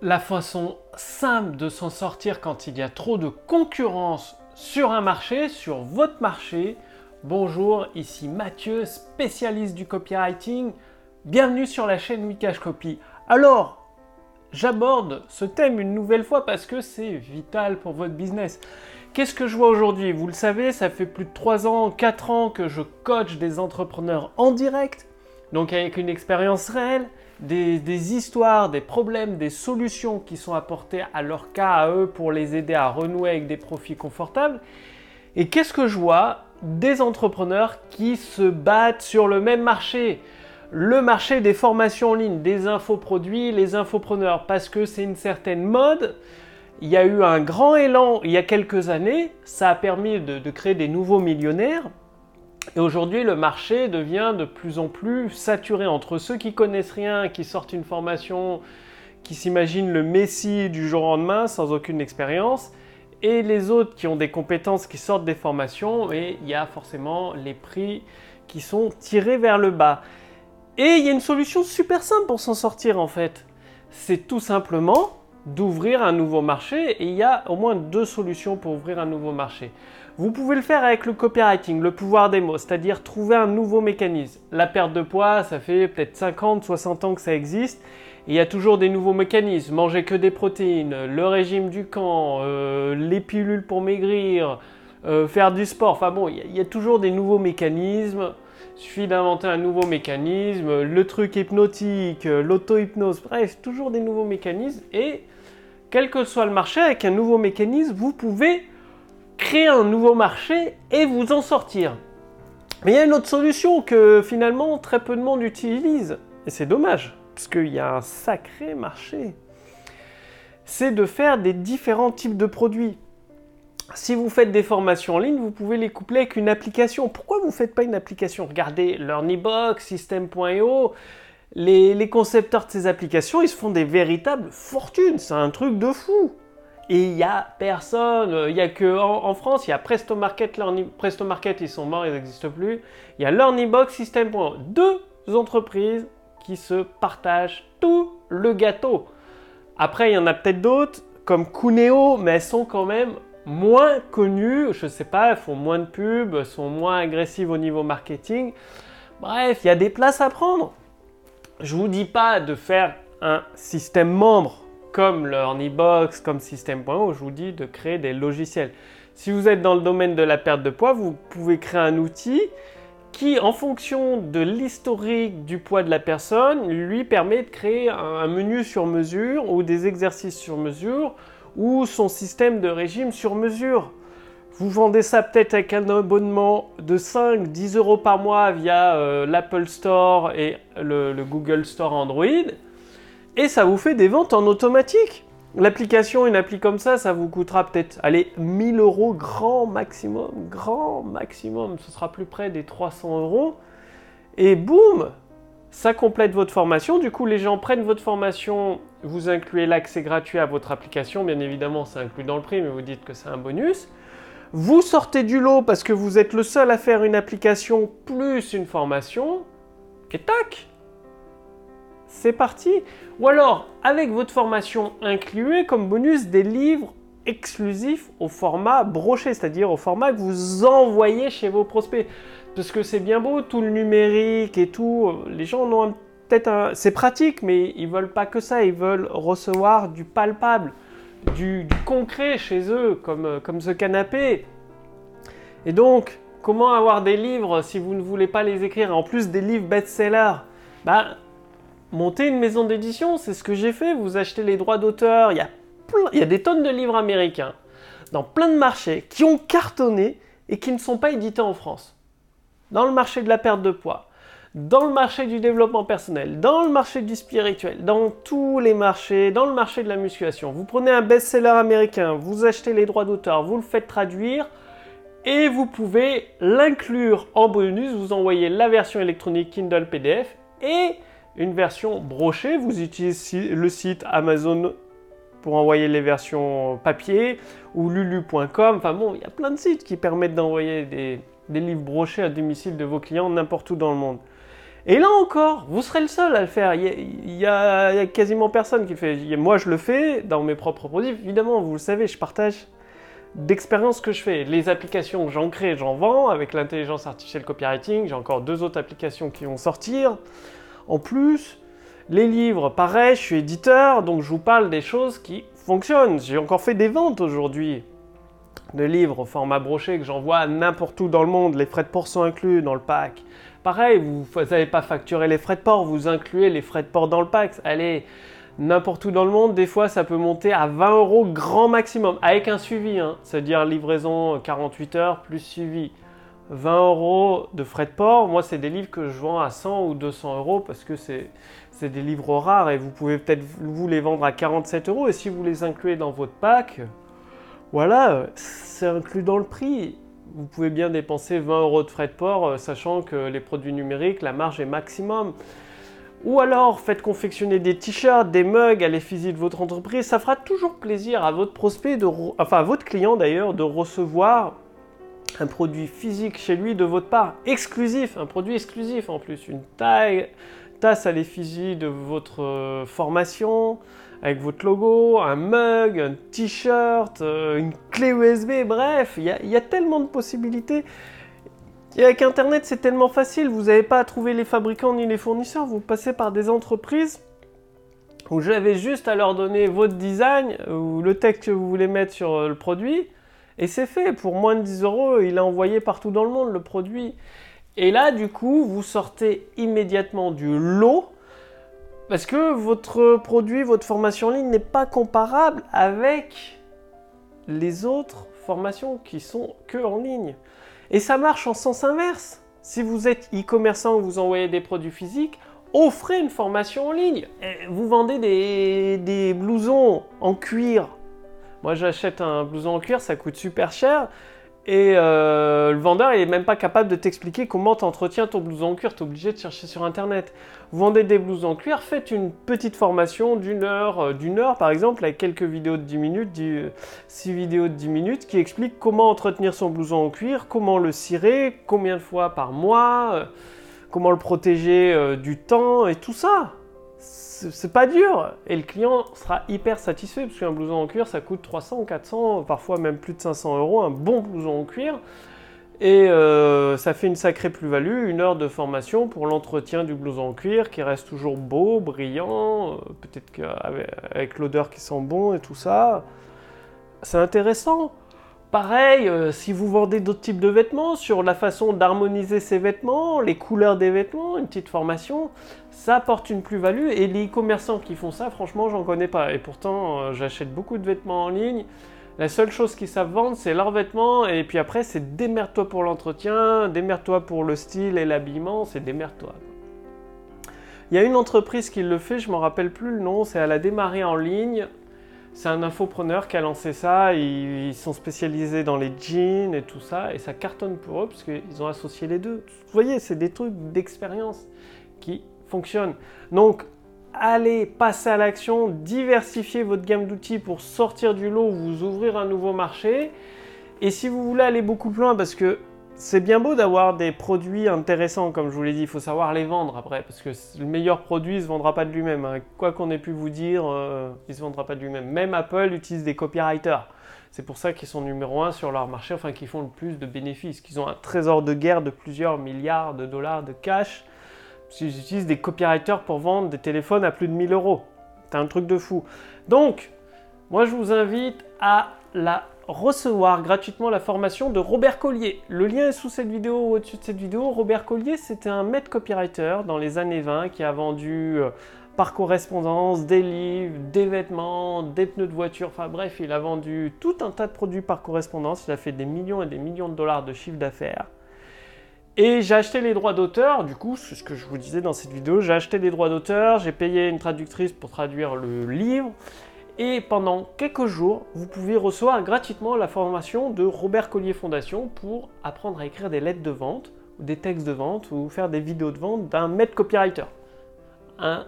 la façon simple de s'en sortir quand il y a trop de concurrence sur un marché, sur votre marché. Bonjour, ici Mathieu, spécialiste du copywriting. Bienvenue sur la chaîne Wikash Copy. Alors, j'aborde ce thème une nouvelle fois parce que c'est vital pour votre business. Qu'est-ce que je vois aujourd'hui? Vous le savez, ça fait plus de 3 ans, 4 ans que je coach des entrepreneurs en direct, donc avec une expérience réelle, des, histoires, des problèmes, des solutions qui sont apportées à leur cas, à eux, pour les aider à renouer avec des profits confortables. Et qu'est-ce que je vois Des entrepreneurs qui se battent sur le même marché? Le marché des formations en ligne, des infoproduits, les infopreneurs, parce que c'est une certaine mode. Il y a eu un grand élan il y a quelques années, ça a permis de créer des nouveaux millionnaires, et aujourd'hui, le marché devient de plus en plus saturé entre ceux qui connaissent rien, qui sortent une formation, qui s'imaginent le messie du jour au lendemain sans aucune expérience, et les autres qui ont des compétences, qui sortent des formations, et il y a forcément les prix qui sont tirés vers le bas. Et il y a une solution super simple pour s'en sortir en fait. C'est tout simplement d'ouvrir un nouveau marché et il y a au moins deux solutions pour ouvrir un nouveau marché. Vous pouvez le faire avec le copywriting, le pouvoir des mots, c'est-à-dire trouver un nouveau mécanisme. La perte de poids, ça fait peut-être 50, 60 ans que ça existe. il y a toujours des nouveaux mécanismes. Manger que des protéines, le régime du camp, euh, les pilules pour maigrir, euh, faire du sport. Enfin bon, il y, a toujours des nouveaux mécanismes. Il suffit d'inventer un nouveau mécanisme, le truc hypnotique, l'auto-hypnose, bref, toujours des nouveaux mécanismes. Et quel que soit le marché, avec un nouveau mécanisme, vous pouvez créer un nouveau marché et vous en sortir. Mais il y a une autre solution que finalement très peu de monde utilise, et c'est dommage, parce qu'il y a un sacré marché. C'est de faire des différents types de produits. Si vous faites des formations en ligne, vous pouvez les coupler avec une application. Pourquoi vous ne faites pas une application? Regardez LearnyBox, System.io, les, concepteurs de ces applications, ils se font des véritables fortunes. C'est un truc de fou. Et il n'y a personne, il n'y a que en, France, il y a Presto Market, Presto Market, ils sont morts, ils n'existent plus. Il y a LearnyBox, System. Deux entreprises qui se partagent tout le gâteau. Après, il y en a peut-être d'autres, comme Cuneo, mais elles sont quand même moins connues. Je ne sais pas, elles font moins de pubs, sont moins agressives au niveau marketing. Bref, il y a des places à prendre. Je vous dis pas de faire un système membre comme e-box, comme System.io, je vous dis de créer des logiciels. Si vous êtes dans le domaine de la perte de poids, vous pouvez créer un outil qui, en fonction de l'historique du poids de la personne, lui permet de créer un menu sur mesure ou des exercices sur mesure ou son système de régime sur mesure. Vous vendez ça peut-être avec un abonnement de 5-10 euros par mois via euh, l'Apple Store et le Google Store Android et ça vous fait des ventes en automatique. L'application, une appli comme ça, ça vous coûtera peut-être, allez, 1000 euros grand maximum, grand maximum, ce sera plus près des 300 euros. Et boum, ça complète votre formation. Du coup, les gens prennent votre formation, vous incluez l'accès gratuit à votre application. Bien évidemment, c'est inclus dans le prix, mais vous dites que c'est un bonus. Vous sortez du lot parce que vous êtes le seul à faire une application plus une formation. Et tac, c'est parti. Ou alors, avec votre formation, incluez comme bonus des livres exclusifs au format broché, c'est-à-dire au format que vous envoyez chez vos prospects. Parce que c'est bien beau, tout le numérique et tout, les gens ont peut-être un... C'est pratique, mais ils veulent pas que ça, ils veulent recevoir du palpable, du, concret chez eux, comme, comme ce canapé. Et donc, comment avoir des livres si vous ne voulez pas les écrire En plus des livres best-sellers, bah, Monter une maison d'édition, c'est ce que j'ai fait. Vous achetez les droits d'auteur. Y, a il y a des tonnes de livres américains dans plein de marchés qui ont cartonné et qui ne sont pas édités en France. Dans le marché de la perte de poids, dans le marché du développement personnel, dans le marché du spirituel, dans tous les marchés, dans le marché de la musculation. Vous prenez un best-seller américain, vous achetez les droits d'auteur, vous le faites traduire et vous pouvez l'inclure en bonus. Vous envoyez la version électronique Kindle PDF et une version brochée, vous utilisez le site Amazon pour envoyer les versions papier ou lulu.com. Enfin bon, il y a plein de sites qui permettent d'envoyer des, livres brochés à domicile de vos clients n'importe où dans le monde. Et là encore, vous serez le seul à le faire. Il y a, quasiment personne qui le fait. Moi, je le fais dans mes propres produits. Évidemment, vous le savez, je partage d'expériences que je fais. Les applications que j'en crée, j'en vends avec l'intelligence artificielle copywriting. J'ai encore deux autres applications qui vont sortir. En plus, les livres, pareil, je suis éditeur, donc je vous parle des choses qui fonctionnent. J'ai encore fait des ventes aujourd'hui de livres au format broché que j'envoie n'importe où dans le monde. Les frais de port sont inclus dans le pack. Pareil, vous n'avez pas facturé les frais de port, vous incluez les frais de port dans le pack. Allez, n'importe où dans le monde, des fois ça peut monter à 20 euros grand maximum, avec un suivi, hein. c'est-à-dire livraison 48 heures plus suivi. 20 euros de frais de port, moi c'est des livres que je vends à 100 ou 200 euros parce que c'est des livres rares et vous pouvez peut-être vous les vendre à 47 euros et si vous les incluez dans votre pack, voilà, c'est inclus dans le prix vous pouvez bien dépenser 20 euros de frais de port, euh, sachant que les produits numériques, la marge est maximum. Ou alors faites confectionner des t-shirts, des mugs à l'effigie de votre entreprise. Ça fera toujours plaisir à votre prospect, à votre client d'ailleurs, de recevoir un produit physique chez lui de votre part, exclusif, un produit exclusif en plus, une taille, tasse à l'effigie de votre euh, formation, avec votre logo, un mug, un t-shirt, euh, une clé USB, bref, il y, a tellement de possibilités. Et avec Internet, c'est tellement facile, vous n'avez pas à trouver les fabricants ni les fournisseurs, vous passez par des entreprises où j'avais juste à leur donner votre design ou le texte que vous voulez mettre sur euh, le produit, et c'est fait. Pour moins de 10 euros, il est envoyé partout dans le monde, le produit. Et là, du coup, vous sortez immédiatement du lot parce que votre produit, votre formation en ligne n'est pas comparable avec les autres formations qui sont que en ligne. Et ça marche en sens inverse. Si vous êtes e-commerçant, vous envoyez des produits physiques, offrez une formation en ligne. Vous vendez des blousons en cuir. Moi, j'achète un blouson en cuir, ça coûte super cher. Et euh, le vendeur, il n'est même pas capable de t'expliquer comment tu entretiens ton blouson en cuir. Tu es obligé de chercher sur Internet. Vous vendez des blousons en cuir, faites une petite formation d'une heure, euh, d'une heure par exemple, avec quelques vidéos de 10 minutes, 6 vidéos de 10 minutes, qui expliquent comment entretenir son blouson en cuir, comment le cirer, combien de fois par mois, euh, comment le protéger du temps et tout ça c'est pas dur et le client sera hyper satisfait parce qu'un blouson en cuir ça coûte 300, 400, parfois même plus de 500 euros, un bon blouson en cuir et euh, ça fait une sacrée plus-value, une heure de formation pour l'entretien du blouson en cuir qui reste toujours beau, brillant, euh, peut-être qu'avec l'odeur qui sent bon et tout ça. C'est intéressant. Pareil, euh, si vous vendez d'autres types de vêtements, sur la façon d'harmoniser ces vêtements, les couleurs des vêtements, une petite formation, ça apporte une plus-value. Et les e-commerçants qui font ça, franchement, j'en connais pas. Et pourtant, euh, j'achète beaucoup de vêtements en ligne. La seule chose qu'ils savent vendre, c'est leurs vêtements. Et puis après, c'est démerde-toi pour l'entretien, démerde-toi pour le style et l'habillement, c'est démerde-toi. Il y a une entreprise qui le fait, je ne me rappelle plus le nom, c'est elle a démarré en ligne c'est un infopreneur qui a lancé ça. Ils, sont spécialisés dans les jeans et tout ça. Et ça cartonne pour eux parce qu'ils ont associé les deux. Vous voyez, c'est des trucs d'expérience qui fonctionnent. Donc, allez passer à l'action, diversifier votre gamme d'outils pour sortir du lot, vous ouvrir un nouveau marché. Et si vous voulez aller beaucoup plus loin, parce que c'est bien beau d'avoir des produits intéressants, comme je vous l'ai dit, il faut savoir les vendre après, parce que le meilleur produit ne se vendra pas de lui-même. Hein. Quoi qu'on ait pu vous dire, euh, il ne se vendra pas de lui-même. Même Apple utilise des copywriters. C'est pour ça qu'ils sont numéro un sur leur marché, enfin qu'ils font le plus de bénéfices, qu'ils ont un trésor de guerre de plusieurs milliards de dollars de cash. Ils utilisent des copywriters pour vendre des téléphones à plus de 1000 euros. C'est un truc de fou. Donc, moi je vous invite à la recevoir gratuitement la formation de Robert Collier. Le lien est sous cette vidéo ou au-dessus de cette vidéo. Robert Collier, c'était un maître copywriter dans les années 20 qui a vendu euh, par correspondance des livres, des vêtements, des pneus de voiture, enfin bref, il a vendu tout un tas de produits par correspondance. Il a fait des millions et des millions de dollars de chiffre d'affaires. Et j'ai acheté les droits d'auteur, du coup, c'est ce que je vous disais dans cette vidéo, j'ai acheté des droits d'auteur, j'ai payé une traductrice pour traduire le livre, et pendant quelques jours, vous pouvez recevoir gratuitement la formation de Robert Collier Fondation pour apprendre à écrire des lettres de vente, des textes de vente, ou faire des vidéos de vente d'un maître copywriter. Un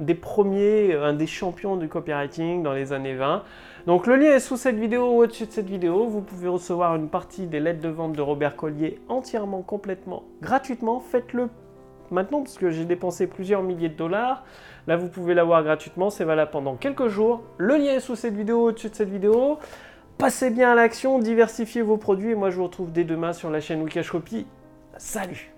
des premiers, un des champions du copywriting dans les années 20. Donc le lien est sous cette vidéo ou au-dessus de cette vidéo. Vous pouvez recevoir une partie des lettres de vente de Robert Collier entièrement, complètement, gratuitement. Faites-le maintenant parce que j'ai dépensé plusieurs milliers de dollars. Là, vous pouvez l'avoir gratuitement, c'est valable pendant quelques jours. Le lien est sous cette vidéo, au-dessus de cette vidéo. Passez bien à l'action, diversifiez vos produits et moi je vous retrouve dès demain sur la chaîne Wikash Copy. Salut